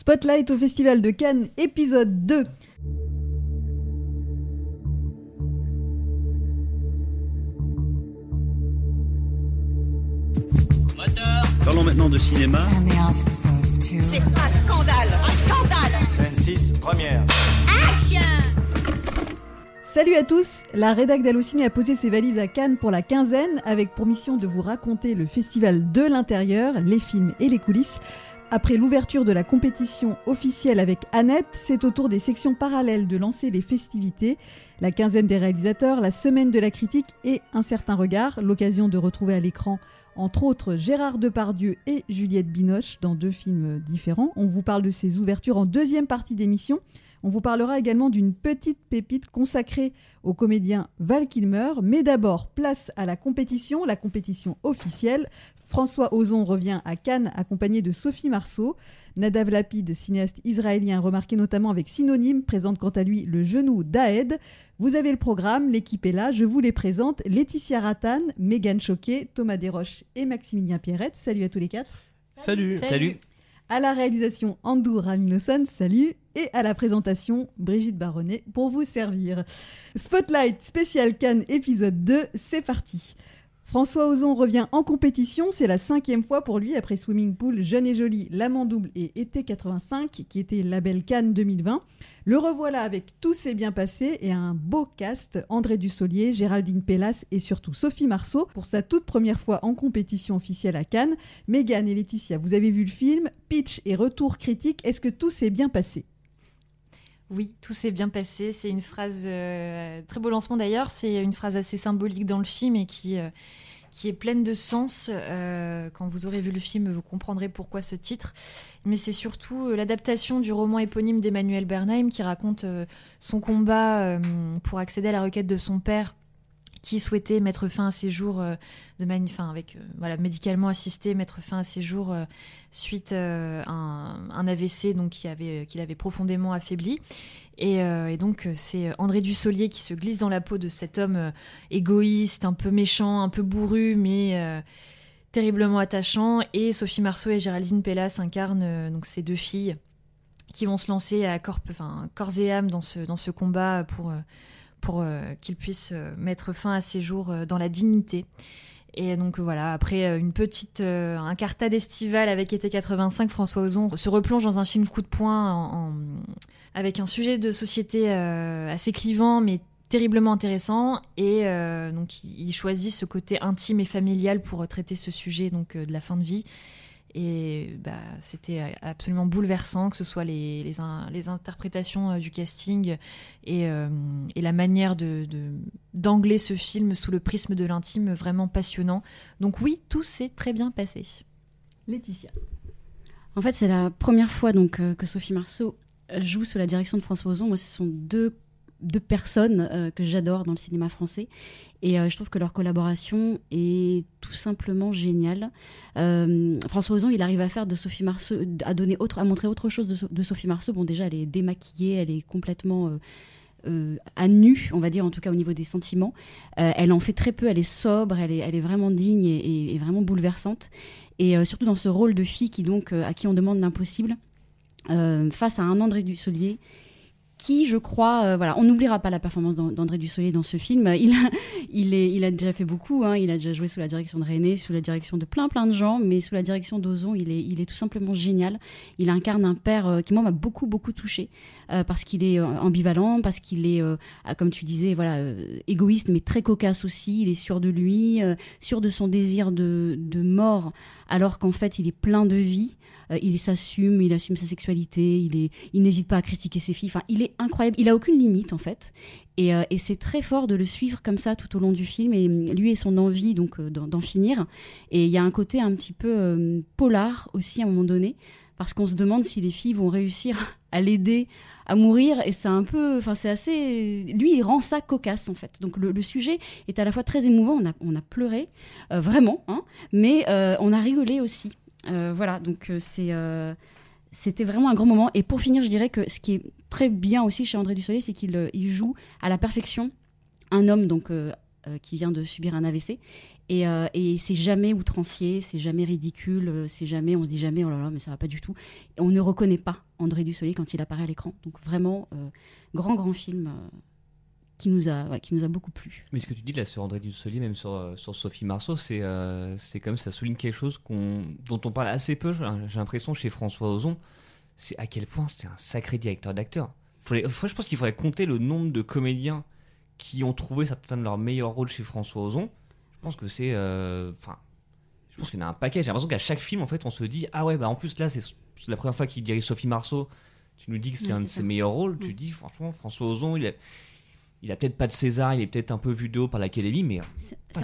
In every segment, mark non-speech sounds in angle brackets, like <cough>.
Spotlight au Festival de Cannes, épisode 2. Parlons maintenant de cinéma. C'est un scandale Un scandale Scène 6, première. Salut à tous La rédac d'Allociné a posé ses valises à Cannes pour la quinzaine avec pour mission de vous raconter le festival de l'intérieur, les films et les coulisses. Après l'ouverture de la compétition officielle avec Annette, c'est au tour des sections parallèles de lancer les festivités. La quinzaine des réalisateurs, la semaine de la critique et un certain regard, l'occasion de retrouver à l'écran entre autres Gérard Depardieu et Juliette Binoche dans deux films différents. On vous parle de ces ouvertures en deuxième partie d'émission. On vous parlera également d'une petite pépite consacrée au comédien Val Kilmer. Mais d'abord, place à la compétition, la compétition officielle. François Ozon revient à Cannes accompagné de Sophie Marceau. Nadav Lapid, cinéaste israélien remarqué notamment avec Synonyme, présente quant à lui le genou d'Aed. Vous avez le programme, l'équipe est là, je vous les présente. Laetitia Ratan, Megan Choquet, Thomas Desroches et Maximilien Pierrette. Salut à tous les quatre. Salut. Salut. À la réalisation, Andou Raminosan, salut. Et à la présentation, Brigitte Baronnet pour vous servir. Spotlight spécial Cannes épisode 2, c'est parti. François Ozon revient en compétition, c'est la cinquième fois pour lui après Swimming Pool, Jeune et Jolie, L'Amant Double et Été 85, qui était label Cannes 2020. Le revoilà avec Tout s'est bien passé et un beau cast, André Dussolier, Géraldine Pellas et surtout Sophie Marceau pour sa toute première fois en compétition officielle à Cannes. Mégane et Laetitia, vous avez vu le film, pitch et retour critique, est-ce que tout s'est bien passé? Oui, tout s'est bien passé. C'est une phrase, euh, très beau lancement d'ailleurs, c'est une phrase assez symbolique dans le film et qui, euh, est pleine de sens. Euh, quand vous aurez vu le film, vous comprendrez pourquoi ce titre. Mais c'est surtout l'adaptation du roman éponyme d'Emmanuel Bernheim qui raconte son combat pour accéder à la requête de son père qui souhaitait mettre fin à ses jours euh, de mani- enfin, avec euh, voilà médicalement assisté mettre fin à ses jours euh, suite à un, AVC donc qui avait qu'il avait profondément affaibli. Et, donc c'est André Dussolier qui se glisse dans la peau de cet homme égoïste un peu méchant un peu bourru mais terriblement attachant. Et Sophie Marceau et Géraldine Pellas incarnent donc ces deux filles qui vont se lancer à corps, et âme dans ce, dans ce combat pour, pour euh, qu'ils puissent euh, mettre fin à ces jours euh, dans la dignité. Et donc voilà, après une petite euh, un cartade estival avec été 85, François Ozon se replonge dans un film coup de poing en- avec un sujet de société assez clivant mais terriblement intéressant. Et donc il, choisit ce côté intime et familial pour traiter ce sujet donc de la fin de vie et bah, c'était absolument bouleversant, que ce soit les, les, in- les interprétations euh, du casting et, euh, et la manière de, de- d'angler ce film sous le prisme de l'intime, vraiment passionnant. Donc oui, tout s'est très bien passé. Laetitia. En fait, c'est la première fois donc euh, que Sophie Marceau joue sous la direction de François Ozon. Moi, ce sont deux, deux personnes euh, que j'adore dans le cinéma français. Et euh, je trouve que leur collaboration est tout simplement géniale. Euh, François Ozon, il arrive à faire de Sophie Marceau, à montrer autre chose de, So- de Sophie Marceau. Bon, déjà, elle est démaquillée, elle est complètement à nu, on va dire, en tout cas au niveau des sentiments. Elle en fait très peu, elle est sobre, elle est, elle est vraiment digne et, vraiment bouleversante. Et surtout dans ce rôle de fille qui donc à qui on demande l'impossible face à un André Dussolier qui, je crois, euh, voilà, on n'oubliera pas la performance d'An- d'André Dussolier dans ce film. <laughs> Il a, il, est, il a déjà fait beaucoup. hein. Il a déjà joué sous la direction de René, sous la direction de plein plein de gens, mais sous la direction d'Ozon, il est, il est tout simplement génial. Il incarne un père euh, qui m'a beaucoup beaucoup touché euh, parce qu'il est ambivalent, parce qu'il est, comme tu disais, voilà, égoïste mais très cocasse aussi. Il est sûr de lui, sûr de son désir de, de mort, alors qu'en fait il est plein de vie. Il s'assume, il assume sa sexualité, il est, il n'hésite pas à critiquer ses filles. Enfin, il est incroyable. Il a aucune limite en fait, et, euh, et c'est très fort de le suivre comme ça tout au long du film. Et lui et son envie donc euh, d'en finir. Et il y a un côté un petit peu euh, polar aussi à un moment donné, parce qu'on se demande si les filles vont réussir à l'aider à mourir. Et c'est un peu, enfin c'est assez. Lui, il rend ça cocasse en fait. Donc le, sujet est à la fois très émouvant. On a, on a pleuré euh, vraiment, hein, mais on a rigolé aussi. Voilà, donc c'est c'était vraiment un grand moment. Et pour finir, je dirais que ce qui est très bien aussi chez André Dussolier, c'est qu'il euh, joue à la perfection un homme donc euh, qui vient de subir un AVC. Et, et c'est jamais outrancier, c'est jamais ridicule, c'est jamais, on se dit jamais, oh là là, mais ça va pas du tout. Et on ne reconnaît pas André Dussolier quand il apparaît à l'écran. Donc vraiment, grand, grand film qui nous a, qui nous a beaucoup plu. Mais ce que tu dis là sur André Dussolier, même sur, euh, sur Sophie Marceau, c'est euh, c'est comme ça souligne quelque chose qu'on dont on parle assez peu, j'ai l'impression, chez François Ozon. C'est à quel point c'est un sacré directeur d'acteur. je pense qu'il faudrait compter le nombre de comédiens qui ont trouvé certains de leurs meilleurs rôles chez François Ozon. Je pense que c'est. Euh, enfin. je pense qu'il y en a un paquet. J'ai l'impression qu'à chaque film, en fait, on se dit Ah ouais, bah en plus là, c'est la première fois qu'il dirige Sophie Marceau. Tu nous dis que c'est un de ses meilleurs rôles. Tu dis, franchement, François Ozon, il a il a peut-être pas de César, il est peut-être un peu vu de haut par l'Académie, mais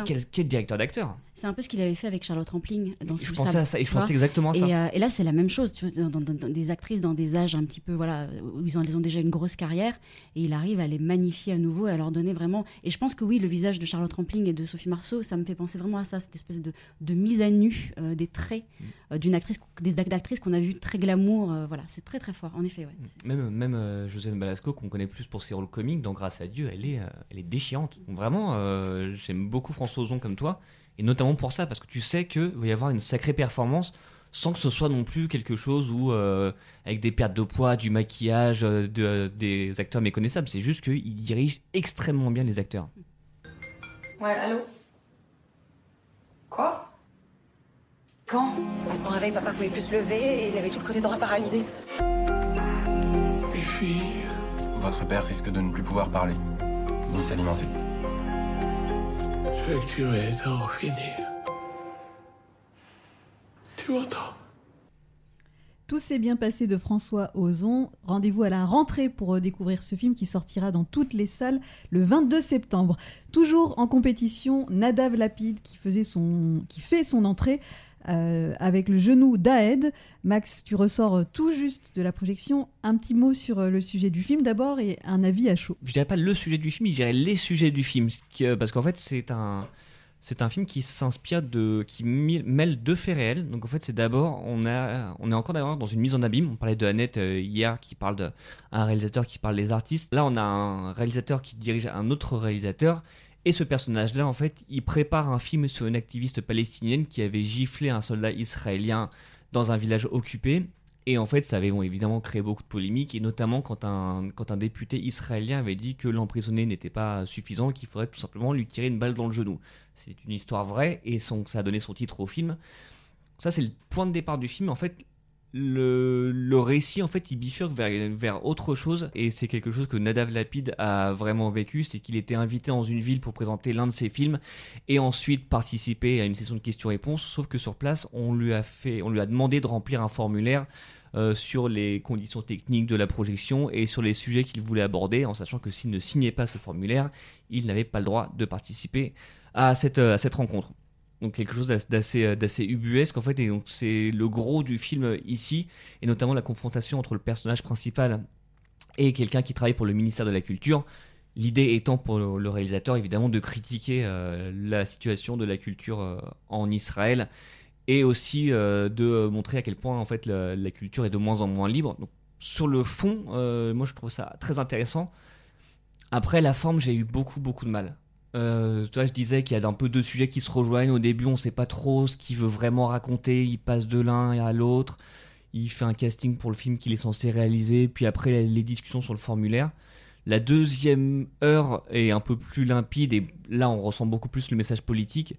quel, directeur d'acteur C'est un peu ce qu'il avait fait avec Charlotte Rampling dans Je pensais à ça, et je pensais exactement à ça. Euh, et là, c'est la même chose, tu vois, dans, des actrices dans des âges un petit peu, voilà, où ils ont, ont déjà une grosse carrière, et il arrive à les magnifier à nouveau, à leur donner vraiment. Et je pense que oui, le visage de Charlotte Rampling et de Sophie Marceau, ça me fait penser vraiment à ça, cette espèce de, de mise à nu euh, des traits mm. euh, d'une actrice, des actrices qu'on a vu très glamour. voilà, c'est très très fort, en effet. Mm. Même, même Josène Balasco, qu'on connaît plus pour ses rôles comiques, dans Grâce à Dieu, elle est, elle est déchirante. Vraiment, euh, j'aime beaucoup François Ozon comme toi, et notamment pour ça, parce que tu sais qu'il va y avoir une sacrée performance sans que ce soit non plus quelque chose où, euh, avec des pertes de poids, du maquillage, euh, de, des acteurs méconnaissables. C'est juste qu'il dirige extrêmement bien les acteurs. Ouais, allô? Quoi? Quand? À son réveil, papa pouvait plus se lever et il avait tout le côté droit paralysé. Votre père risque de ne plus pouvoir parler ni s'alimenter. Je que tu vas en finir. Tu m'entends? Tout s'est bien passé de François Ozon. Rendez-vous à la rentrée pour découvrir ce film qui sortira dans toutes les salles le 22 septembre. Toujours en compétition, Nadav Lapide qui, faisait son, qui fait son entrée euh, avec le genou d'Aed. Max, tu ressors tout juste de la projection. Un petit mot sur euh, le sujet du film d'abord et un avis à chaud. Je dirais pas le sujet du film, je dirais les sujets du film. Euh, parce qu'en fait, c'est un. C'est un film qui s'inspire de, qui mêle deux faits réels. Donc en fait, c'est d'abord, on a, on est encore d'abord dans une mise en abîme. On parlait de Annette hier, qui parle d'un réalisateur qui parle des artistes. Là, on a un réalisateur qui dirige un autre réalisateur et ce personnage-là, en fait, il prépare un film sur une activiste palestinienne qui avait giflé un soldat israélien dans un village occupé. Et en fait, ça avait évidemment créé beaucoup de polémiques, et notamment quand un, quand un député israélien avait dit que l'emprisonné n'était pas suffisant, qu'il faudrait tout simplement lui tirer une balle dans le genou. C'est une histoire vraie, et ça a donné son titre au film. Ça, c'est le point de départ du film. En fait, le, récit en fait il bifurque vers, autre chose. Et c'est quelque chose que Nadav Lapid a vraiment vécu c'est qu'il était invité dans une ville pour présenter l'un de ses films et ensuite participer à une session de questions-réponses. Sauf que sur place on lui a fait on lui a demandé de remplir un formulaire euh, sur les conditions techniques de la projection et sur les sujets qu'il voulait aborder en sachant que s'il ne signait pas ce formulaire il n'avait pas le droit de participer à cette, à cette rencontre donc quelque chose d'assez euh, d'assez ubuesque en fait et donc c'est le gros du film ici et notamment la confrontation entre le personnage principal et quelqu'un qui travaille pour le ministère de la culture. L'idée étant pour le réalisateur évidemment de critiquer euh, la situation de la culture euh, en Israël et aussi de montrer à quel point en fait la, la, culture est de moins en moins libre. Donc sur le fond moi je trouve ça très intéressant. Après la forme j'ai eu beaucoup beaucoup de mal euh, toi, je disais qu'il y a un peu deux sujets qui se rejoignent. Au début, on sait pas trop ce qu'il veut vraiment raconter. Il passe de l'un à l'autre. Il fait un casting pour le film qu'il est censé réaliser. Puis après, les discussions sur le formulaire. La deuxième heure est un peu plus limpide et là, on ressent beaucoup plus le message politique.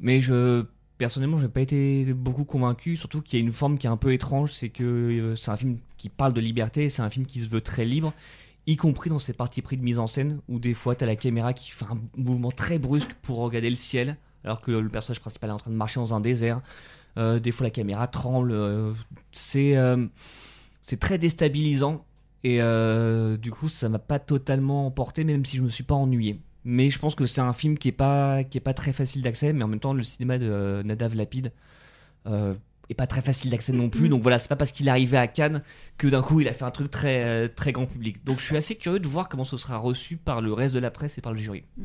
Mais je, personnellement, je n'ai pas été beaucoup convaincu. Surtout qu'il y a une forme qui est un peu étrange. C'est que euh, c'est un film qui parle de liberté. C'est un film qui se veut très libre y compris dans ces parties pris de mise en scène où des fois tu as la caméra qui fait un mouvement très brusque pour regarder le ciel alors que le personnage principal est en train de marcher dans un désert. Euh, des fois la caméra tremble. Euh, c'est euh, c'est très déstabilisant et du coup ça m'a pas totalement emporté même si je me suis pas ennuyé. Mais je pense que c'est un film qui est pas qui est pas très facile d'accès mais en même temps le cinéma de Nadav Lapide et pas très facile d'accès non plus. Mm. Donc voilà, c'est pas parce qu'il est arrivé à Cannes que d'un coup il a fait un truc très, euh, très grand public. Donc je suis assez curieux de voir comment ce sera reçu par le reste de la presse et par le jury. Mm.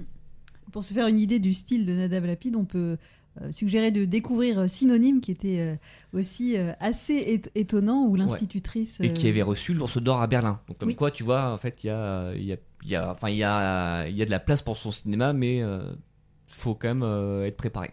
Pour se faire une idée du style de Nadav Lapide, on peut euh, suggérer de découvrir euh, Synonyme, qui était aussi assez étonnant, où l'institutrice... Et qui avait reçu l'ours d'or à Berlin. Donc comme quoi, tu vois, en fait, il y a, y a y a, enfin, y a, y a de la place pour son cinéma, mais euh, faut quand même euh, être préparé.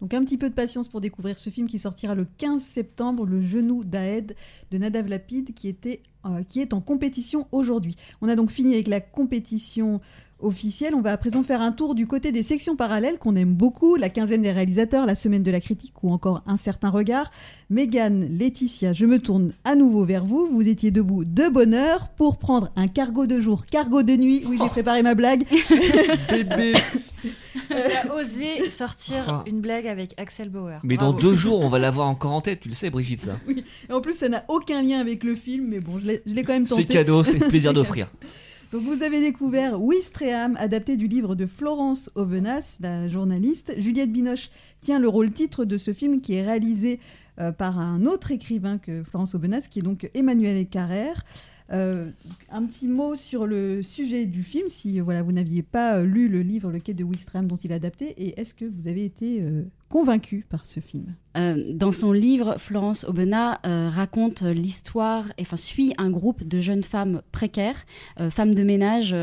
Donc un petit peu de patience pour découvrir ce film qui sortira le 15 septembre, Le genou d'Aed de Nadav Lapid, qui, était, euh, qui est en compétition aujourd'hui. On a donc fini avec la compétition officielle. On va à présent faire un tour du côté des sections parallèles qu'on aime beaucoup, la quinzaine des réalisateurs, la semaine de la critique ou encore un certain regard. Mégane, Laetitia, je me tourne à nouveau vers vous. Vous étiez debout de bonne heure pour prendre un cargo de jour, cargo de nuit. Oui, j'ai préparé ma blague. <laughs> Bébé Il a osé sortir une blague avec Axel Bauer. Mais dans deux jours, on va l'avoir encore en tête, tu le sais, Brigitte, ça. Et en plus, ça n'a aucun lien avec le film, mais bon, je l'ai quand même tenté. C'est cadeau, c'est le plaisir <laughs> d'offrir. Donc vous avez découvert Wistreham, adapté du livre de Florence Aubenas, la journaliste. Juliette Binoche tient le rôle titre de ce film qui est réalisé euh, par un autre écrivain que Florence Aubenas, qui est donc Emmanuel Carrère. Euh, un petit mot sur le sujet du film, si voilà, vous n'aviez pas euh, lu le livre Le Quai de Wistreham dont il est adapté, et est-ce que vous avez été euh, convaincu par ce film Euh, dans son livre, Florence Aubenas euh, raconte l'histoire, enfin suit un groupe de jeunes femmes précaires, euh, femmes de ménage,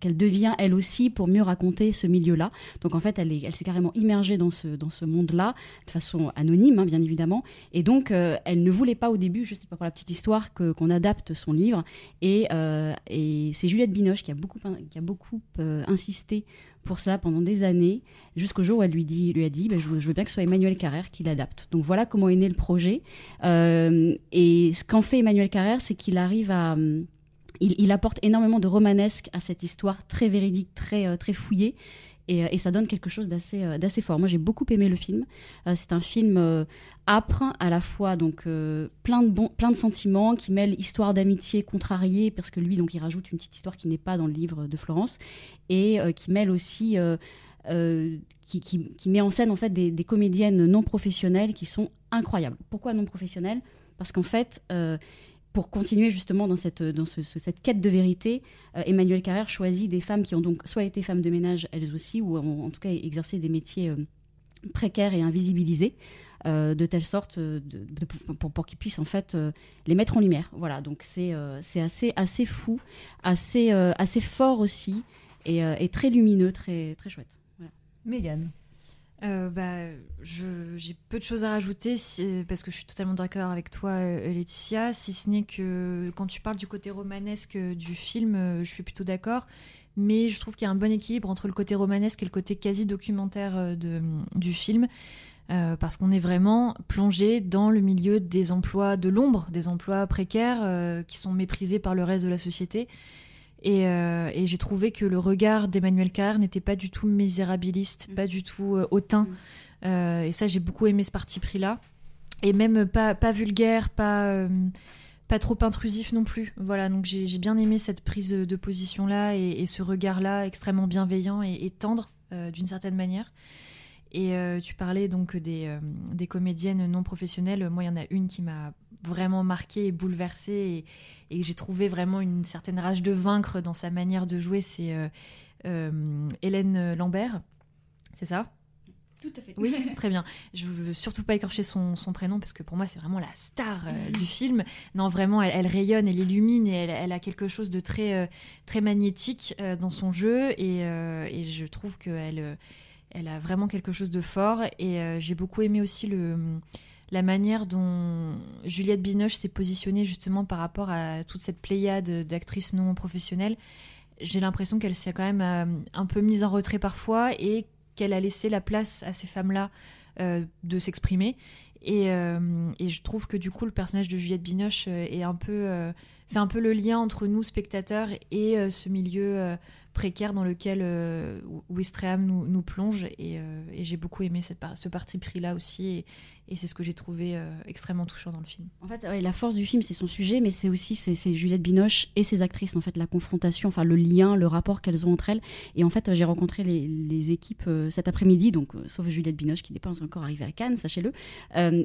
qu'elle devient elle aussi pour mieux raconter ce milieu-là. Donc en fait, elle est- elle s'est carrément immergée dans ce, dans ce monde-là, de façon anonyme, hein, bien évidemment. Et donc, elle ne voulait pas au début, juste pour la petite histoire, qu'on adapte son livre. Et, et c'est Juliette Binoche qui a beaucoup, qui a beaucoup insisté pour ça pendant des années, jusqu'au jour où elle lui, dit, lui a dit bah, je, veux, bien que ce soit Emmanuel Carrère qui l'adapte. Donc voilà comment est né le projet. Euh, et ce qu'en fait Emmanuel Carrère, c'est qu'il arrive à. hum, Il, il apporte énormément de romanesque à cette histoire très véridique, très, euh, très fouillée. Et, euh, et ça donne quelque chose d'assez euh, d'assez fort. Moi, j'ai beaucoup aimé le film. Euh, c'est un film âpre, à la fois donc plein de bons, plein de sentiments, qui mêle histoire d'amitié contrariée, parce que lui, donc, il rajoute une petite histoire qui n'est pas dans le livre de Florence, et qui mêle aussi, qui, qui- met en scène en fait des, comédiennes non professionnelles qui sont incroyables. Pourquoi non professionnelles? Parce qu'en fait, pour continuer justement dans cette, dans ce- ce- cette quête de vérité, euh, Emmanuel Carrère choisit des femmes qui ont donc soit été femmes de ménage elles aussi, ou ont en tout cas exercé des métiers euh, précaires et invisibilisés, euh, de telle sorte pour, pour qu'ils puissent en fait les mettre en lumière. Voilà, donc c'est assez, assez fou, assez, assez fort aussi, et, très lumineux, très, très chouette. Mégane. Euh, bah, j'ai peu de choses à rajouter parce que je suis totalement d'accord avec toi, euh, Laetitia. Si ce n'est que quand tu parles du côté romanesque du film, euh, je suis plutôt d'accord. Mais je trouve qu'il y a un bon équilibre entre le côté romanesque et le côté quasi documentaire du film. Parce qu'on est vraiment plongé dans le milieu des emplois de l'ombre, des emplois précaires qui sont méprisés par le reste de la société. Et, euh, et j'ai trouvé que le regard d'Emmanuel Carrère n'était pas du tout misérabiliste, pas du tout euh, hautain. Euh, et ça, j'ai beaucoup aimé ce parti pris-là. Et même pas, pas vulgaire, pas, pas trop intrusif non plus. Voilà, donc j'ai bien aimé cette prise de, position-là et, et ce regard-là extrêmement bienveillant et, et tendre d'une certaine manière. Et tu parlais donc des, des comédiennes non professionnelles. Moi, il y en a une qui m'a vraiment marquée et bouleversée et, et j'ai trouvé vraiment une certaine rage de vaincre dans sa manière de jouer. C'est euh, euh, Hélène Lambert, c'est ça? Tout à fait. oui, <laughs> très bien. Je veux surtout pas écorcher son, son prénom parce que pour moi c'est vraiment la star euh, du film. Non, vraiment, elle, elle rayonne, elle illumine et elle, elle a quelque chose de très euh, très magnétique euh, dans son jeu et, et je trouve qu'elle elle a vraiment quelque chose de fort et j'ai beaucoup aimé aussi le la manière dont Juliette Binoche s'est positionnée justement par rapport à toute cette pléiade d'actrices non professionnelles. J'ai l'impression qu'elle s'est quand même euh, un peu mise en retrait parfois et qu'elle a laissé la place à ces femmes-là euh, de s'exprimer. Et, euh, et je trouve que du coup, le personnage de Juliette Binoche euh, euh, fait un peu le lien entre nous, spectateurs, et ce milieu précaire dans lequel euh, Wistreham nous, plonge. Et, j'ai beaucoup aimé ce parti pris-là aussi. Et, c'est ce que j'ai trouvé extrêmement touchant dans le film. En fait, la force du film, c'est son sujet, mais c'est aussi Juliette Binoche et ses actrices, en fait, la confrontation, enfin le lien, le rapport qu'elles ont entre elles. Et en fait, j'ai rencontré les, les équipes cet après-midi, donc sauf Juliette Binoche qui n'est pas encore arrivée à Cannes, sachez-le.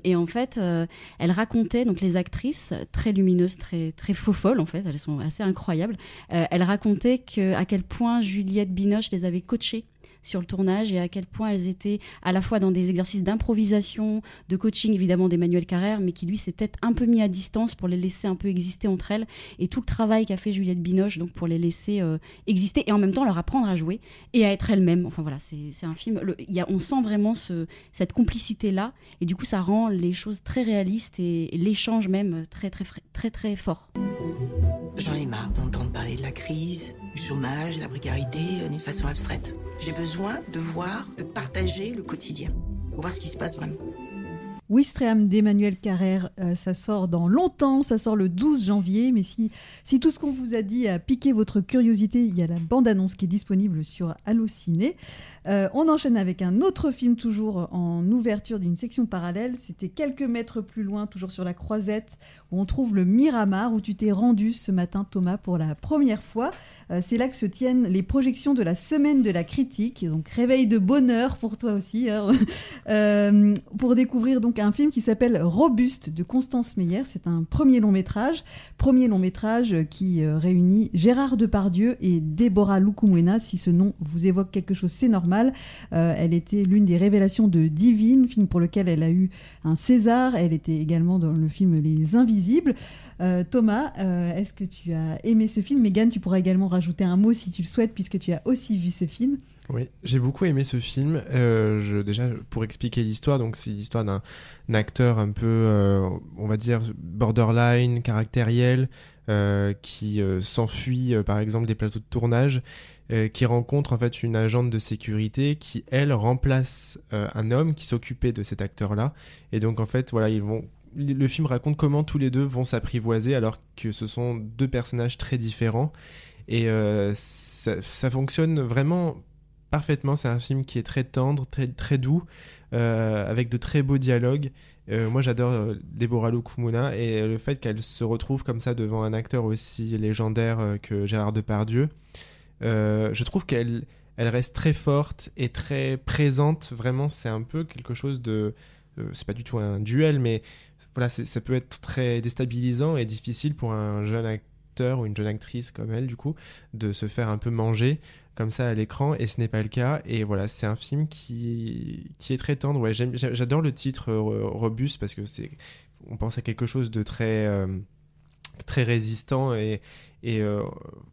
Et en fait, euh, elles racontaient donc les actrices très lumineuses, très très faux folles en fait, elles sont assez incroyables. Euh, elles racontaient que à quel point Juliette Binoche les avait coachées sur le tournage et à quel point elles étaient à la fois dans des exercices d'improvisation, de coaching évidemment d'Emmanuel Carrère, mais qui lui s'est peut-être un peu mis à distance pour les laisser un peu exister entre elles et tout le travail qu'a fait Juliette Binoche donc pour les laisser euh, exister et en même temps leur apprendre à jouer et à être elles-mêmes. Enfin voilà, c'est un film. Le, y a, on sent vraiment ce, cette complicité là et du coup ça rend les choses très réalistes et, l'échange même très très très, très fort. J'en ai marre d'entendre parler de la crise, du chômage, de la précarité euh, d'une façon abstraite. J'ai besoin de voir, de partager le quotidien, pour voir ce qui se passe vraiment. Wistreham d'Emmanuel Carrère, euh, ça sort dans longtemps, ça sort le 12 janvier, mais si, si tout ce qu'on vous a dit a piqué votre curiosité, il y a la bande-annonce qui est disponible sur Allociné. Euh, on enchaîne avec un autre film toujours en ouverture d'une section parallèle, c'était quelques mètres plus loin, toujours sur la croisette, où on trouve le Miramar, où tu t'es rendu ce matin Thomas pour la première fois. Euh, c'est là que se tiennent les projections de la semaine de la critique, donc réveil de bonheur pour toi aussi, hein. <laughs> pour découvrir donc un film qui s'appelle Robuste de Constance Meyer. C'est un premier long métrage, premier long métrage qui euh, réunit Gérard Depardieu et Déborah Lukumwena. Si ce nom vous évoque quelque chose, c'est normal. Euh, elle était l'une des révélations de Divine, film pour lequel elle a eu un César. Elle était également dans le film Les Invisibles. Euh, Thomas, est-ce que tu as aimé ce film? Megan, tu pourras également rajouter un mot si tu le souhaites, puisque tu as aussi vu ce film. Oui, j'ai beaucoup aimé ce film. Euh, je, déjà, pour expliquer l'histoire, donc c'est l'histoire d'un acteur un peu, euh, on va dire, borderline, caractériel, euh, qui s'enfuit, par exemple, des plateaux de tournage, qui rencontre en fait une agente de sécurité qui, elle, remplace un homme qui s'occupait de cet acteur-là. Et donc, en fait, voilà, ils vont le film raconte comment tous les deux vont s'apprivoiser alors que ce sont deux personnages très différents. Et ça, ça, fonctionne vraiment parfaitement. C'est un film qui est très tendre, très, très doux, euh, avec de très beaux dialogues. Euh, moi, j'adore euh, Deborah Lukumuna et le fait qu'elle se retrouve comme ça devant un acteur aussi légendaire que Gérard Depardieu. je trouve qu'elle elle reste très forte et très présente. Vraiment, c'est un peu quelque chose de. c'est pas du tout un duel, mais voilà, ça peut être très déstabilisant et difficile pour un jeune acteur ou une jeune actrice comme elle, du coup, de se faire un peu manger comme ça à l'écran et ce n'est pas le cas. Et voilà c'est un film qui qui est très tendre. Ouais j'adore le titre euh, robuste parce que c'est on pense à quelque chose de très euh, très résistant et et euh,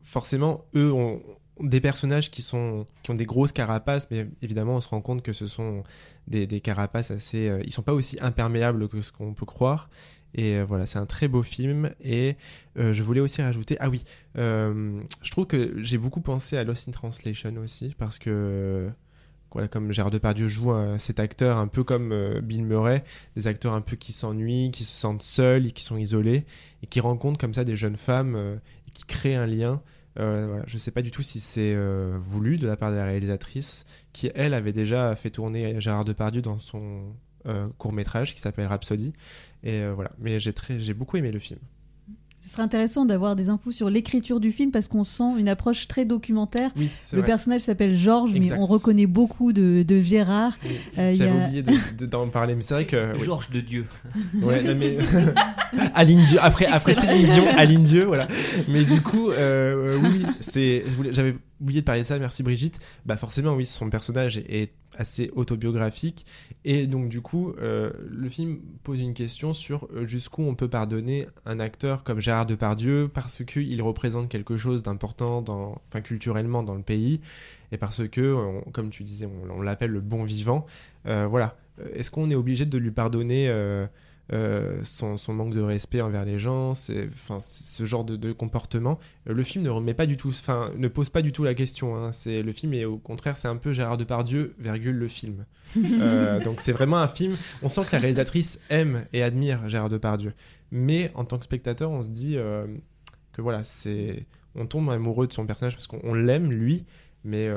forcément eux ont des personnages qui sont qui ont des grosses carapaces mais évidemment on se rend compte que ce sont des, des carapaces assez ils sont pas aussi imperméables que ce qu'on peut croire et euh, voilà, c'est un très beau film. Et euh, je voulais aussi rajouter, ah oui, euh, je trouve que j'ai beaucoup pensé à Lost in Translation aussi, parce que voilà, comme Gérard Depardieu joue cet acteur un peu comme Bill Murray, des acteurs un peu qui s'ennuient, qui se sentent seuls et qui sont isolés, et qui rencontrent comme ça des jeunes femmes et qui créent un lien. Je ne sais pas du tout si c'est voulu de la part de la réalisatrice, qui elle avait déjà fait tourner Gérard Depardieu dans son court métrage qui s'appelle Rhapsody. Et euh, voilà, mais j'ai très, j'ai beaucoup aimé le film. Ce serait intéressant d'avoir des infos sur l'écriture du film parce qu'on sent une approche très documentaire. le personnage s'appelle Georges, mais on reconnaît beaucoup de, de Gérard. Euh, J'avais oublié d'en parler, mais c'est vrai que. Georges de Dieu. <laughs> Ouais, mais. <laughs> Aline Dieu. Après, après Céline Dion, Aline Dieu, voilà. Mais du coup, euh, oui, c'est. J'avais oublié de parler de ça, merci Brigitte. Bah forcément, oui, son personnage est assez autobiographique. Et donc, du coup, euh, le film pose une question sur euh, jusqu'où on peut pardonner un acteur comme Gérard Depardieu parce qu'il représente quelque chose d'important dans, enfin, culturellement dans le pays et parce que, comme tu disais, on, l'appelle le bon vivant. Euh, voilà. Est-ce qu'on est obligé de lui pardonner son, manque de respect envers les gens, enfin ce genre de, comportement. Le film ne remet pas du tout, enfin ne pose pas du tout la question. Hein. C'est le film et au contraire c'est un peu Gérard Depardieu virgule le film. <laughs> Euh, donc c'est vraiment un film. On sent que la réalisatrice aime et admire Gérard Depardieu, mais en tant que spectateur on se dit euh, que voilà c'est on tombe amoureux de son personnage parce qu'on l'aime lui, mais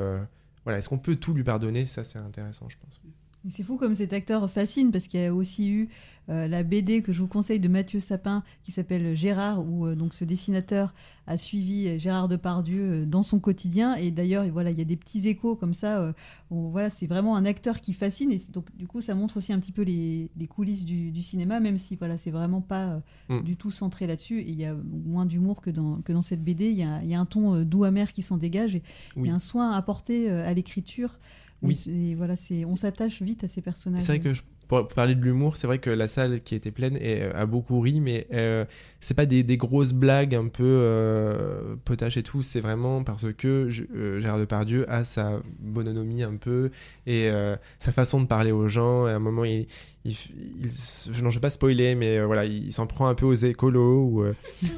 voilà est-ce qu'on peut tout lui pardonner? Ça c'est intéressant je pense. C'est fou comme cet acteur fascine parce qu'il y a aussi eu euh, la BD que je vous conseille de Mathieu Sapin qui s'appelle Gérard où euh, donc ce dessinateur a suivi euh, Gérard Depardieu dans son quotidien. Et d'ailleurs voilà il y a des petits échos comme ça voilà c'est vraiment un acteur qui fascine. Et donc du coup ça montre aussi un petit peu les, coulisses du, cinéma même si voilà c'est vraiment pas mm. du tout centré là-dessus. Et il y a moins d'humour que dans, que dans cette BD il y a, un ton doux amer qui s'en dégage. Et il y a un soin apporté à l'écriture Oui. Et voilà, c'est on s'attache vite à ces personnages. C'est vrai que je pour parler de l'humour, c'est vrai que la salle qui était pleine et, euh, a beaucoup ri, mais euh, c'est pas des, des, grosses blagues un peu euh, potaches et tout. C'est vraiment parce que je, euh, Gérard Depardieu a sa bonhomie un peu et euh, sa façon de parler aux gens. Et à un moment, il, il, il non, je vais pas spoiler, mais voilà, il, s'en prend un peu aux écolos ou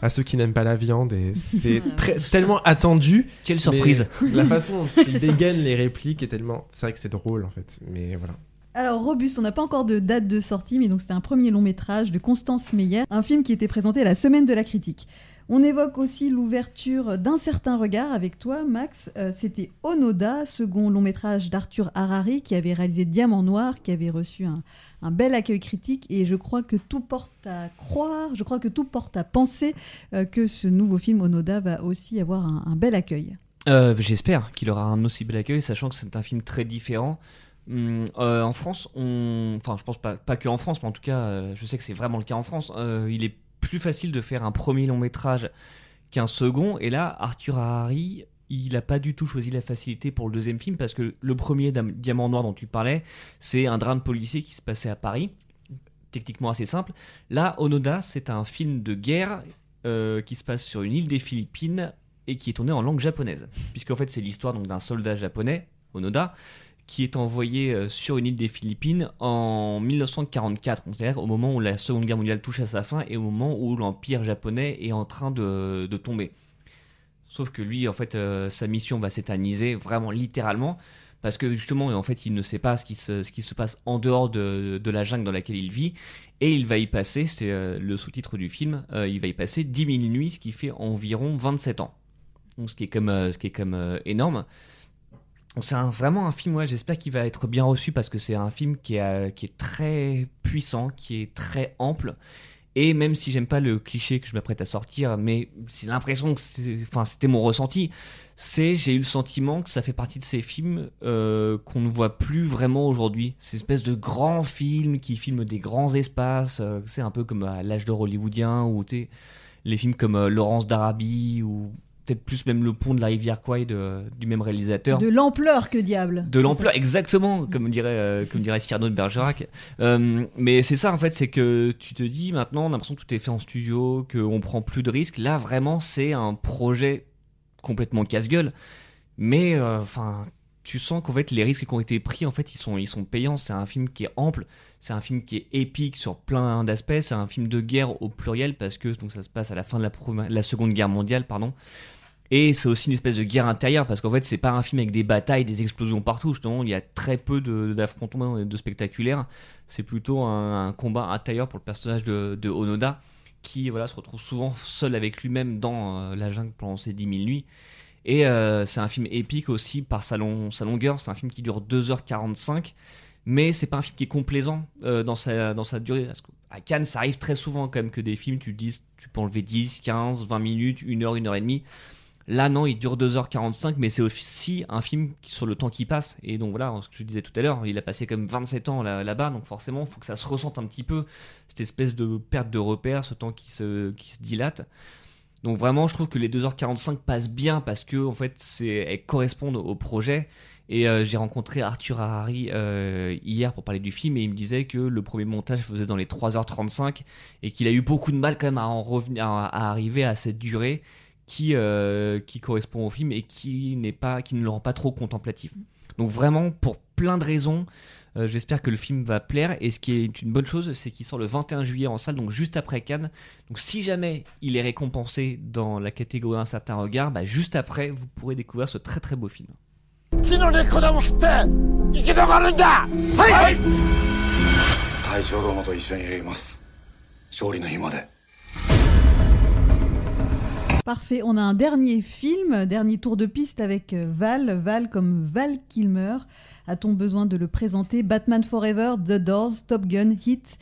à ceux qui n'aiment pas la viande. Et c'est <laughs> tellement attendu. Quelle surprise La façon dont <laughs> il dégaine les répliques est tellement. C'est vrai que c'est drôle en fait, mais voilà. Alors Robuste, on n'a pas encore de date de sortie, mais donc c'était un premier long métrage de Constance Meyer, un film qui était présenté à la semaine de la critique. On évoque aussi l'ouverture d'un certain regard avec toi, Max. Euh, c'était Onoda, second long métrage d'Arthur Harari, qui avait réalisé Diamant Noir, qui avait reçu un, bel accueil critique. Et je crois que tout porte à croire, je crois que tout porte à penser euh, que ce nouveau film Onoda va aussi avoir un, un bel accueil. Euh, J'espère qu'il aura un aussi bel accueil, sachant que c'est un film très différent. Hum, euh, en France, enfin, je pense pas, pas que en France, mais en tout cas, euh, je sais que c'est vraiment le cas en France. Euh, il est plus facile de faire un premier long métrage qu'un second. Et là, Arthur Harari, il n'a pas du tout choisi la facilité pour le deuxième film parce que le premier Diamant Noir dont tu parlais, c'est un drame policier qui se passait à Paris, techniquement assez simple. Là, Onoda, c'est un film de guerre qui se passe sur une île des Philippines et qui est tourné en langue japonaise, puisqu'en fait, c'est l'histoire d'un soldat japonais, Onoda qui est envoyé euh, sur une île des Philippines en 1944, c'est-à-dire au moment où la Seconde Guerre mondiale touche à sa fin et au moment où l'Empire japonais est en train de, tomber. Sauf que lui, en fait, euh, sa mission va s'éterniser vraiment littéralement parce que justement, en fait, il ne sait pas ce qui se, passe en dehors de, la jungle dans laquelle il vit, et il va y passer, c'est euh, le sous-titre du film, il va y passer 10 000 nuits, ce qui fait environ 27 ans. Ce qui est comme, ce qui est comme énorme. C'est vraiment un film, ouais, j'espère qu'il va être bien reçu parce que c'est un film qui est, euh, qui est très puissant, qui est très ample. Et même si j'aime pas le cliché que je m'apprête à sortir, mais j'ai l'impression que enfin, c'était mon ressenti, c'est j'ai eu le sentiment que ça fait partie de ces films euh, qu'on ne voit plus vraiment aujourd'hui. Ces espèces de grands films qui filment des grands espaces, euh, c'est un peu comme à l'âge d'or hollywoodien ou les films comme Laurence d'Arabie ou peut-être plus même le pont de la rivière Kwai de, du même réalisateur. De l'ampleur que diable. De l'ampleur, exactement, comme dirait, euh, comme dirait Cyrano de Bergerac. Euh, mais c'est ça en fait, c'est que tu te dis maintenant, on a l'impression que tout est fait en studio, qu'on prend plus de risques. Là, vraiment, c'est un projet complètement casse-gueule. Mais euh, enfin, tu sens qu'en fait les risques qui ont été pris en fait ils sont ils sont payants. C'est un film qui est ample. C'est un film qui est épique sur plein d'aspects. C'est un film de guerre au pluriel parce que donc ça se passe à la fin de la, seconde guerre mondiale pardon. Et c'est aussi une espèce de guerre intérieure parce qu'en fait c'est pas un film avec des batailles des explosions partout. Justement il y a très peu d'affrontements de, de, spectaculaires. C'est plutôt un, combat intérieur pour le personnage de, de Onoda qui voilà se retrouve souvent seul avec lui-même dans euh, la jungle pendant ces 10 000 nuits et euh, c'est un film épique aussi par sa, long, sa longueur. C'est un film qui dure 2h45. Mais c'est pas un film qui est complaisant euh, dans, sa, durée. Parce à Cannes, ça arrive très souvent quand même que des films, tu dis, tu peux enlever 10, 15, 20 minutes, 1 heure, 1 heure et demie. Là, non, il dure 2h45, mais c'est aussi un film sur le temps qui passe. Et donc voilà, ce que je disais tout à l'heure, il a passé comme 27 ans là-bas, donc forcément, il faut que ça se ressente un petit peu, cette espèce de perte de repère, ce temps qui se dilate. Donc vraiment, je trouve que les 2h45 passent bien parce que en fait, elles correspondent au projet. Et euh, j'ai rencontré Arthur Harari euh, hier pour parler du film et il me disait que le premier montage faisait dans les 3h35 et qu'il a eu beaucoup de mal quand même à en revenir, à, arriver à cette durée qui euh, qui correspond au film et qui n'est pas, qui ne le rend pas trop contemplatif. Donc vraiment, pour plein de raisons, euh, J'espère que le film va plaire. Et ce qui est une bonne chose, c'est qu'il sort le 21 juillet en salle, donc juste après Cannes. Donc si jamais il est récompensé dans la catégorie Un certain regard, bah, juste après, vous pourrez découvrir ce très très beau film. Parfait, on a un dernier film, dernier tour de piste avec euh, Val, Val comme Val Kilmer. A-t-on besoin de le présenter? Batman Forever, The Doors, Top Gun, Hit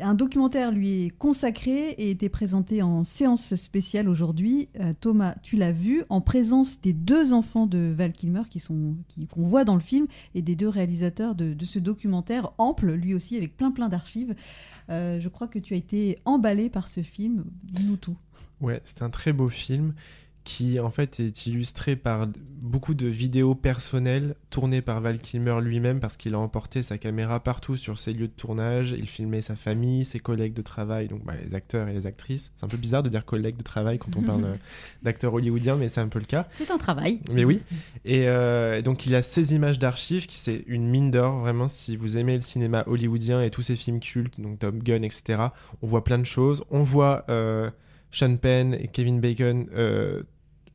un documentaire lui est consacré et était présenté en séance spéciale aujourd'hui. Euh, Thomas, tu l'as vu, en présence des deux enfants de Val Kilmer qui sont qu'on voit dans le film et des deux réalisateurs de, de ce documentaire ample, lui aussi avec plein plein d'archives. Euh, je crois que tu as été emballé par ce film. Dis-nous tout. Ouais, c'est un très beau film qui en fait est illustré par beaucoup de vidéos personnelles tournées par Val Kilmer lui-même parce qu'il a emporté sa caméra partout sur ses lieux de tournage. Il filmait sa famille, ses collègues de travail, donc bah, les acteurs et les actrices. C'est un peu bizarre de dire collègues de travail quand on parle euh, <laughs> d'acteurs hollywoodiens, mais c'est un peu le cas. C'est un travail. Mais oui. Et euh, donc il a ces images d'archives qui c'est une mine d'or vraiment si vous aimez le cinéma hollywoodien et tous ces films cultes, donc Top Gun, etc. On voit plein de choses. On voit euh, Sean Penn et Kevin Bacon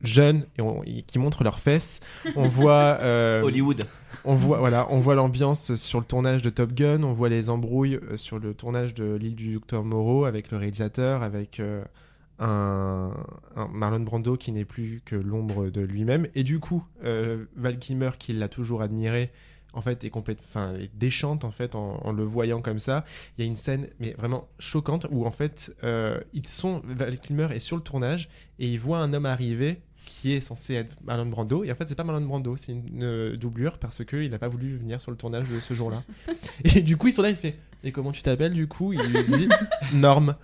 jeunes et, on- et qui montrent leurs fesses. On voit <laughs> euh, Hollywood. On voit voilà, on voit l'ambiance sur le tournage de Top Gun. On voit les embrouilles euh, sur le tournage de l'île du Docteur Moreau avec le réalisateur, avec euh, un, un Marlon Brando qui n'est plus que l'ombre de lui-même. Et du coup, euh, Val Kilmer, qui l'a toujours admiré, en fait, est complètement, enfin, est déchante en fait en, en le voyant comme ça. Il y a une scène, mais vraiment choquante, où en fait, ils sont, Val Kilmer est sur le tournage et il voit un homme arriver qui est censé être Marlon Brando. Et en fait c'est pas Marlon Brando c'est une, euh, doublure parce que il n'a pas voulu venir sur le tournage de ce jour-là. <laughs> Et du coup ils sont là il fait et comment tu t'appelles du coup? Il lui dit <laughs> Norm.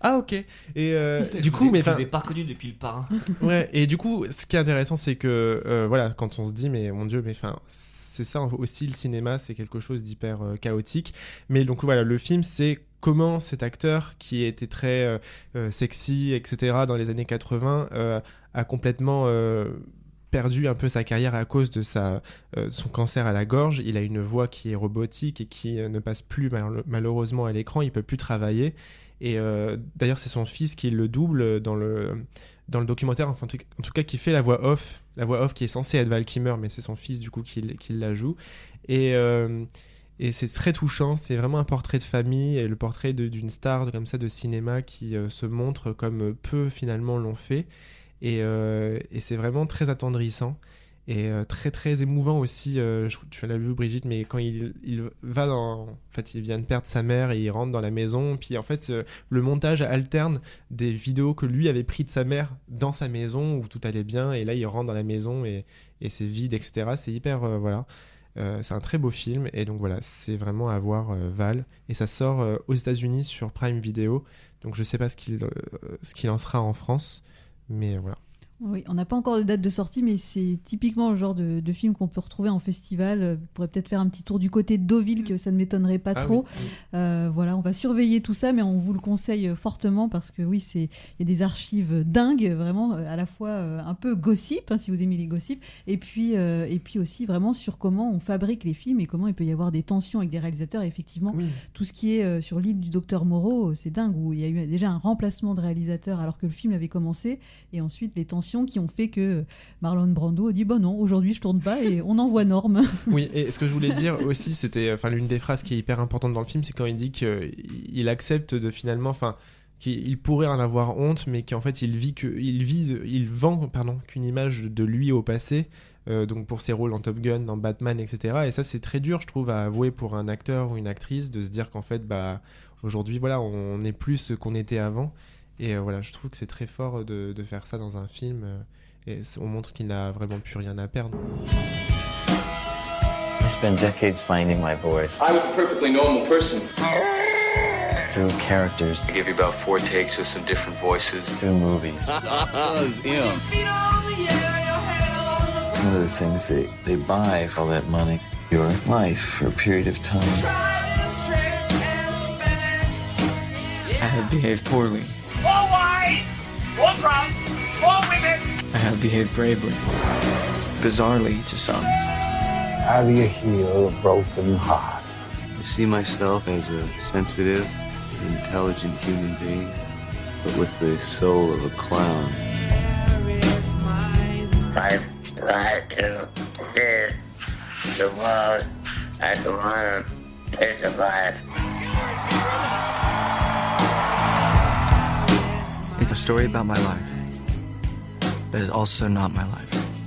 Ah ok. Et euh, <laughs> du coup mais je pas reconnu depuis le parrain. ouais et du coup ce qui est intéressant c'est que euh, voilà quand on se dit mais mon dieu mais enfin c'est ça aussi le cinéma c'est quelque chose d'hyper euh, chaotique. Mais donc voilà le film c'est comment cet acteur qui était très sexy etc dans les années 80 euh, a complètement euh, perdu un peu sa carrière à cause de sa, euh, son cancer à la gorge. Il a une voix qui est robotique et qui euh, ne passe plus mal- malheureusement à l'écran. Il peut plus travailler. Et d'ailleurs, c'est son fils qui le double dans le, dans le documentaire, enfin, en tout, cas, qui fait la voix off. La voix off qui est censée être Val Kilmer, mais c'est son fils du coup qui, qui la joue. Et. et c'est très touchant, c'est vraiment un portrait de famille et le portrait d'une star comme ça de cinéma qui se montre comme peu finalement l'ont fait. Et, euh, et c'est vraiment très attendrissant et euh, très très émouvant aussi. euh, je, tu l'as vu Brigitte, mais quand il, va dans, en fait, il vient de perdre sa mère et il rentre dans la maison. Puis en fait, le montage alterne des vidéos que lui avait pris de sa mère dans sa maison où tout allait bien, et là il rentre dans la maison et, c'est vide, etc. C'est hyper voilà. C'est un très beau film et donc voilà, c'est vraiment à voir Val et ça sort aux États-Unis sur Prime Video. Donc je sais pas ce qu'il ce qu'il en sera en France, mais voilà. Oui, on n'a pas encore de date de sortie, mais c'est typiquement le genre de, de film qu'on peut retrouver en festival. Euh, Vous pourrez peut-être faire un petit tour du côté de Deauville, que ça ne m'étonnerait pas Ah trop. oui, oui. Euh, voilà, on va surveiller tout ça, mais on vous le conseille fortement parce que oui, c'est il y a des archives dingues, vraiment euh, à la fois euh, un peu gossip, hein, si vous aimez les gossips, et puis euh, et puis aussi vraiment sur comment on fabrique les films et comment il peut y avoir des tensions avec des réalisateurs. Et effectivement, Oui. tout ce qui est euh, sur l'île du docteur Moreau, euh, c'est dingue où il y a eu déjà un remplacement de réalisateur alors que le film avait commencé, et ensuite les tensions qui ont fait que euh, Marlon Brando a dit bon non, aujourd'hui je tourne pas et on envoie Norme. <laughs> Oui, et ce que je voulais dire aussi, c'était, enfin, l'une des phrases qui est hyper importante dans le film, c'est quand il dit qu'il accepte de finalement, enfin, qu'il pourrait en avoir honte, mais qu'en fait, il vit que, il vit, il vend, pardon, qu'une image de lui au passé. euh, donc pour ses rôles dans Top Gun, dans Batman, etc. Et ça c'est très dur, je trouve, à avouer pour un acteur ou une actrice de se dire qu'en fait, bah, aujourd'hui, voilà, on n'est plus ce qu'on était avant. Et euh, voilà, je trouve que c'est très fort de, de faire ça dans un film. euh, et on montre qu'il n'a vraiment plus rien à perdre. I spent decades finding my voice I was a perfectly normal person. through characters, I give you about four takes with some different voices. through movies. <laughs> Buzz M. One of the things they, they buy for all that money, your life for a period of time. I have behaved poorly. More wine! More drunk! More women! I have behaved bravely. Bizarrely to some. How do you heal a broken heart? I see myself as a sensitive, intelligent human being, but with the soul of a clown. Five, five, two, six, the world at the to is It's a story about my life, but it's also not my life.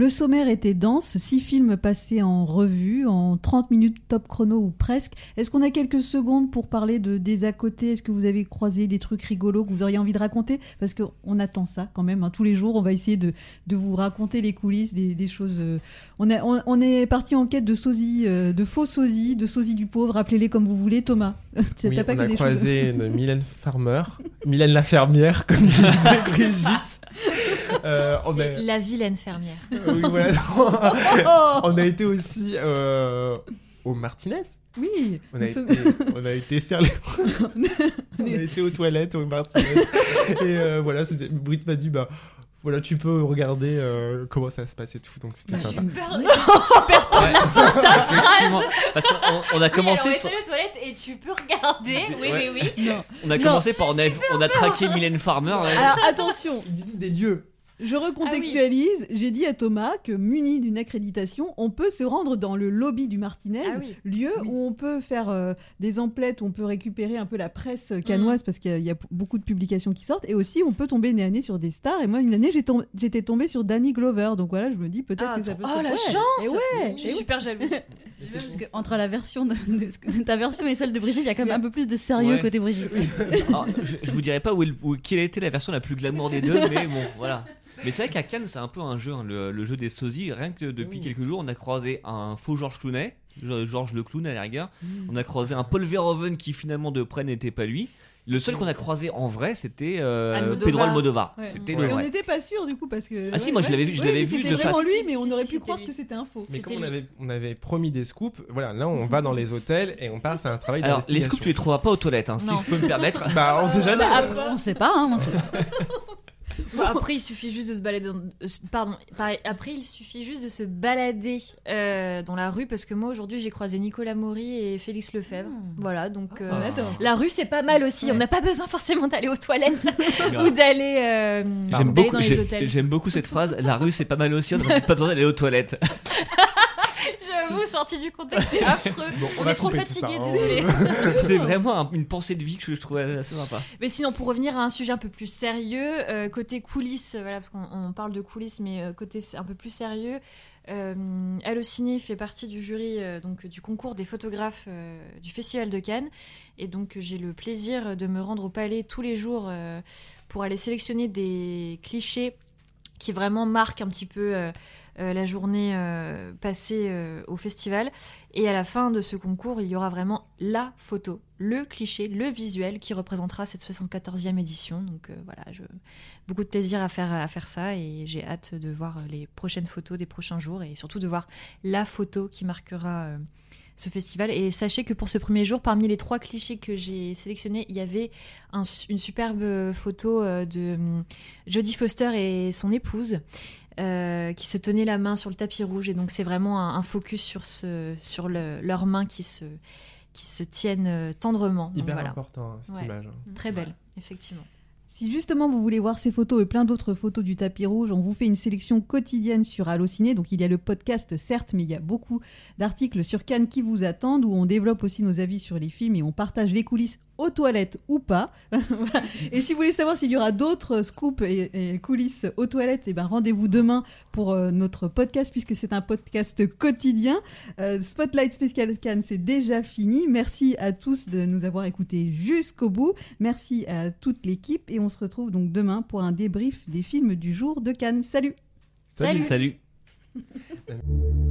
Le sommaire était dense, six films passés en revue, en 30 minutes top chrono ou presque. Est-ce qu'on a quelques secondes pour parler de des à côté? Est-ce que vous avez croisé des trucs rigolos que vous auriez envie de raconter? Parce qu'on attend ça quand même. hein. Tous les jours, on va essayer de, de vous raconter les coulisses, des, des choses. euh, On, a- on, on est parti en quête de sosie, euh, de faux sosie, de sosie du pauvre. Appelez-les comme vous voulez. Thomas, <laughs> Oui, pas on que a des croisé choses. une Mylène Farmer, Mylène la fermière, comme <laughs> disait Brigitte. Euh, on a... La vilaine fermière. Oui, voilà. <laughs> on a été aussi euh, au Martinez. Oui. On a, été, <laughs> on a été faire les... on a été aux toilettes au Martinez. <laughs> Et euh, voilà, c'était- Brigitte m'a dit, bah, voilà, tu peux regarder euh, comment ça se passe et tout. Donc c'était sympa. Super, super ta Effectivement, phrase. parce qu'on on a commencé Oui, alors, on sur- aux toilettes et tu peux regarder. Oui, Ouais. oui, oui. On a commencé par on a, on a traqué Mylène Farmer. ouais. Alors attention, visite des lieux. Je recontextualise. J'ai dit à Thomas que muni d'une accréditation, on peut se rendre dans le lobby du Martinez, Ah oui. lieu où on peut faire euh, des emplettes, où on peut récupérer un peu la presse canoise parce qu'il y, a- il y a beaucoup de publications qui sortent, et aussi on peut tomber nez à nez sur des stars. Et moi, une année, j'étais tombée sur Danny Glover, donc voilà, je me dis peut-être Ah, que ça peut. se oh, la Ouais. chance Et ouais. Je suis et ouais. super jalouse. <laughs> Parce que entre la version de, ta version et celle de Brigitte, il y a quand même un peu plus de sérieux Ouais. côté Brigitte. <laughs> Alors, je, je vous dirai pas où, où- quelle a été la version la plus glamour des deux, mais bon, voilà. Mais c'est vrai qu'à Cannes, c'est un peu un jeu, hein, le, le jeu des sosies. Rien que depuis quelques jours, on a croisé un faux Georges Clooney, Georges le clown à la rigueur. On a croisé un Paul Verhoeven qui finalement de près n'était pas lui. Le seul qu'on a croisé en vrai, c'était euh, Almodovar. Pedro Almodovar. Ouais. C'était Et le on n'était pas sûr du coup parce que. Ah si, moi, je l'avais vu- je Ouais, l'avais vu C'était vraiment face. lui, mais on Si, aurait si, pu croire lui. que c'était un faux. Mais comme on avait, on avait promis des scoops, voilà, là on va dans les hôtels et on part, c'est un travail Alors, les scoops, tu les trouveras pas aux toilettes, hein, si je peux me permettre. <laughs> Bah, on sait jamais. Bah, après, on sait pas, hein, on sait pas. <laughs> Bon, après, il suffit juste de se balader. Dans... euh, Pardon. Après, il suffit juste de se balader euh, dans la rue parce que moi aujourd'hui j'ai croisé Nicolas Maury et Félix Lefebvre. Voilà, donc euh, On adore. la rue c'est pas mal aussi. On n'a pas besoin forcément d'aller aux toilettes <laughs> <laughs> ou d'aller euh, J'aime d'aller beaucoup, dans les hôtels. j'aime beaucoup cette phrase. La rue, c'est pas mal aussi, on n'a <laughs> pas besoin d'aller aux toilettes. J'avoue, sorti du contexte, c'est affreux. Bon, on est trop fatigué, hein. désolé. <laughs> C'est vraiment un- une pensée de vie que je trouvais assez sympa. Mais sinon, pour revenir à un sujet un peu plus sérieux, euh, côté coulisses, euh, voilà, parce qu'on on parle de coulisses, mais euh, côté un peu plus sérieux, euh, Allociné fait partie du jury euh, donc, du concours des photographes euh, du Festival de Cannes. Et donc, j'ai le plaisir de me rendre au palais tous les jours euh, pour aller sélectionner des clichés qui vraiment marquent un petit peu euh, euh, la journée euh, passée au festival. Et à la fin de ce concours, il y aura vraiment la photo, le cliché, le visuel qui représentera cette 74e édition. Donc voilà, beaucoup de plaisir à faire, à faire ça et j'ai hâte de voir les prochaines photos des prochains jours et surtout de voir la photo qui marquera ce festival. Et sachez que pour ce premier jour, parmi les trois clichés que j'ai sélectionnés, il y avait un une superbe photo euh, de hum, Jodie Foster et son épouse. euh, qui se tenaient la main sur le tapis rouge et donc c'est vraiment un, un focus sur, ce, sur le- leurs mains qui se, qui se tiennent euh, tendrement. Donc Hyper voilà. important, hein, cette Ouais. image. hein. Très belle, effectivement. Si justement vous voulez voir ces photos et plein d'autres photos du tapis rouge, on vous fait une sélection quotidienne sur Allociné. Donc il y a le podcast certes, mais il y a beaucoup d'articles sur Cannes qui vous attendent où on développe aussi nos avis sur les films et on partage les coulisses aux toilettes ou pas. <laughs> Voilà. Et si vous voulez savoir s'il y aura d'autres scoops et, et coulisses aux toilettes, eh ben rendez-vous demain pour euh, notre podcast puisque c'est un podcast quotidien. Euh, Spotlight Spécial Cannes, c'est déjà fini. Merci à tous de nous avoir écoutés jusqu'au bout. Merci à toute l'équipe et on se retrouve donc demain pour un débrief des films du jour de Cannes. Salut Salut. Salut. <laughs>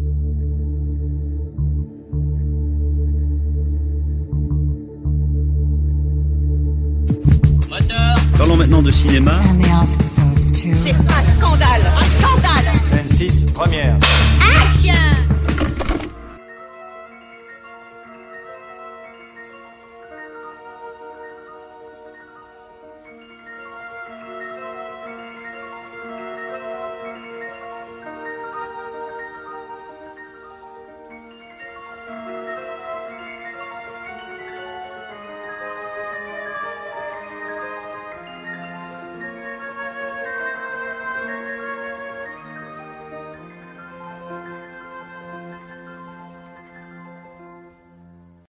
Parlons maintenant de cinéma. C'est un scandale Un scandale Scène 6, première. Action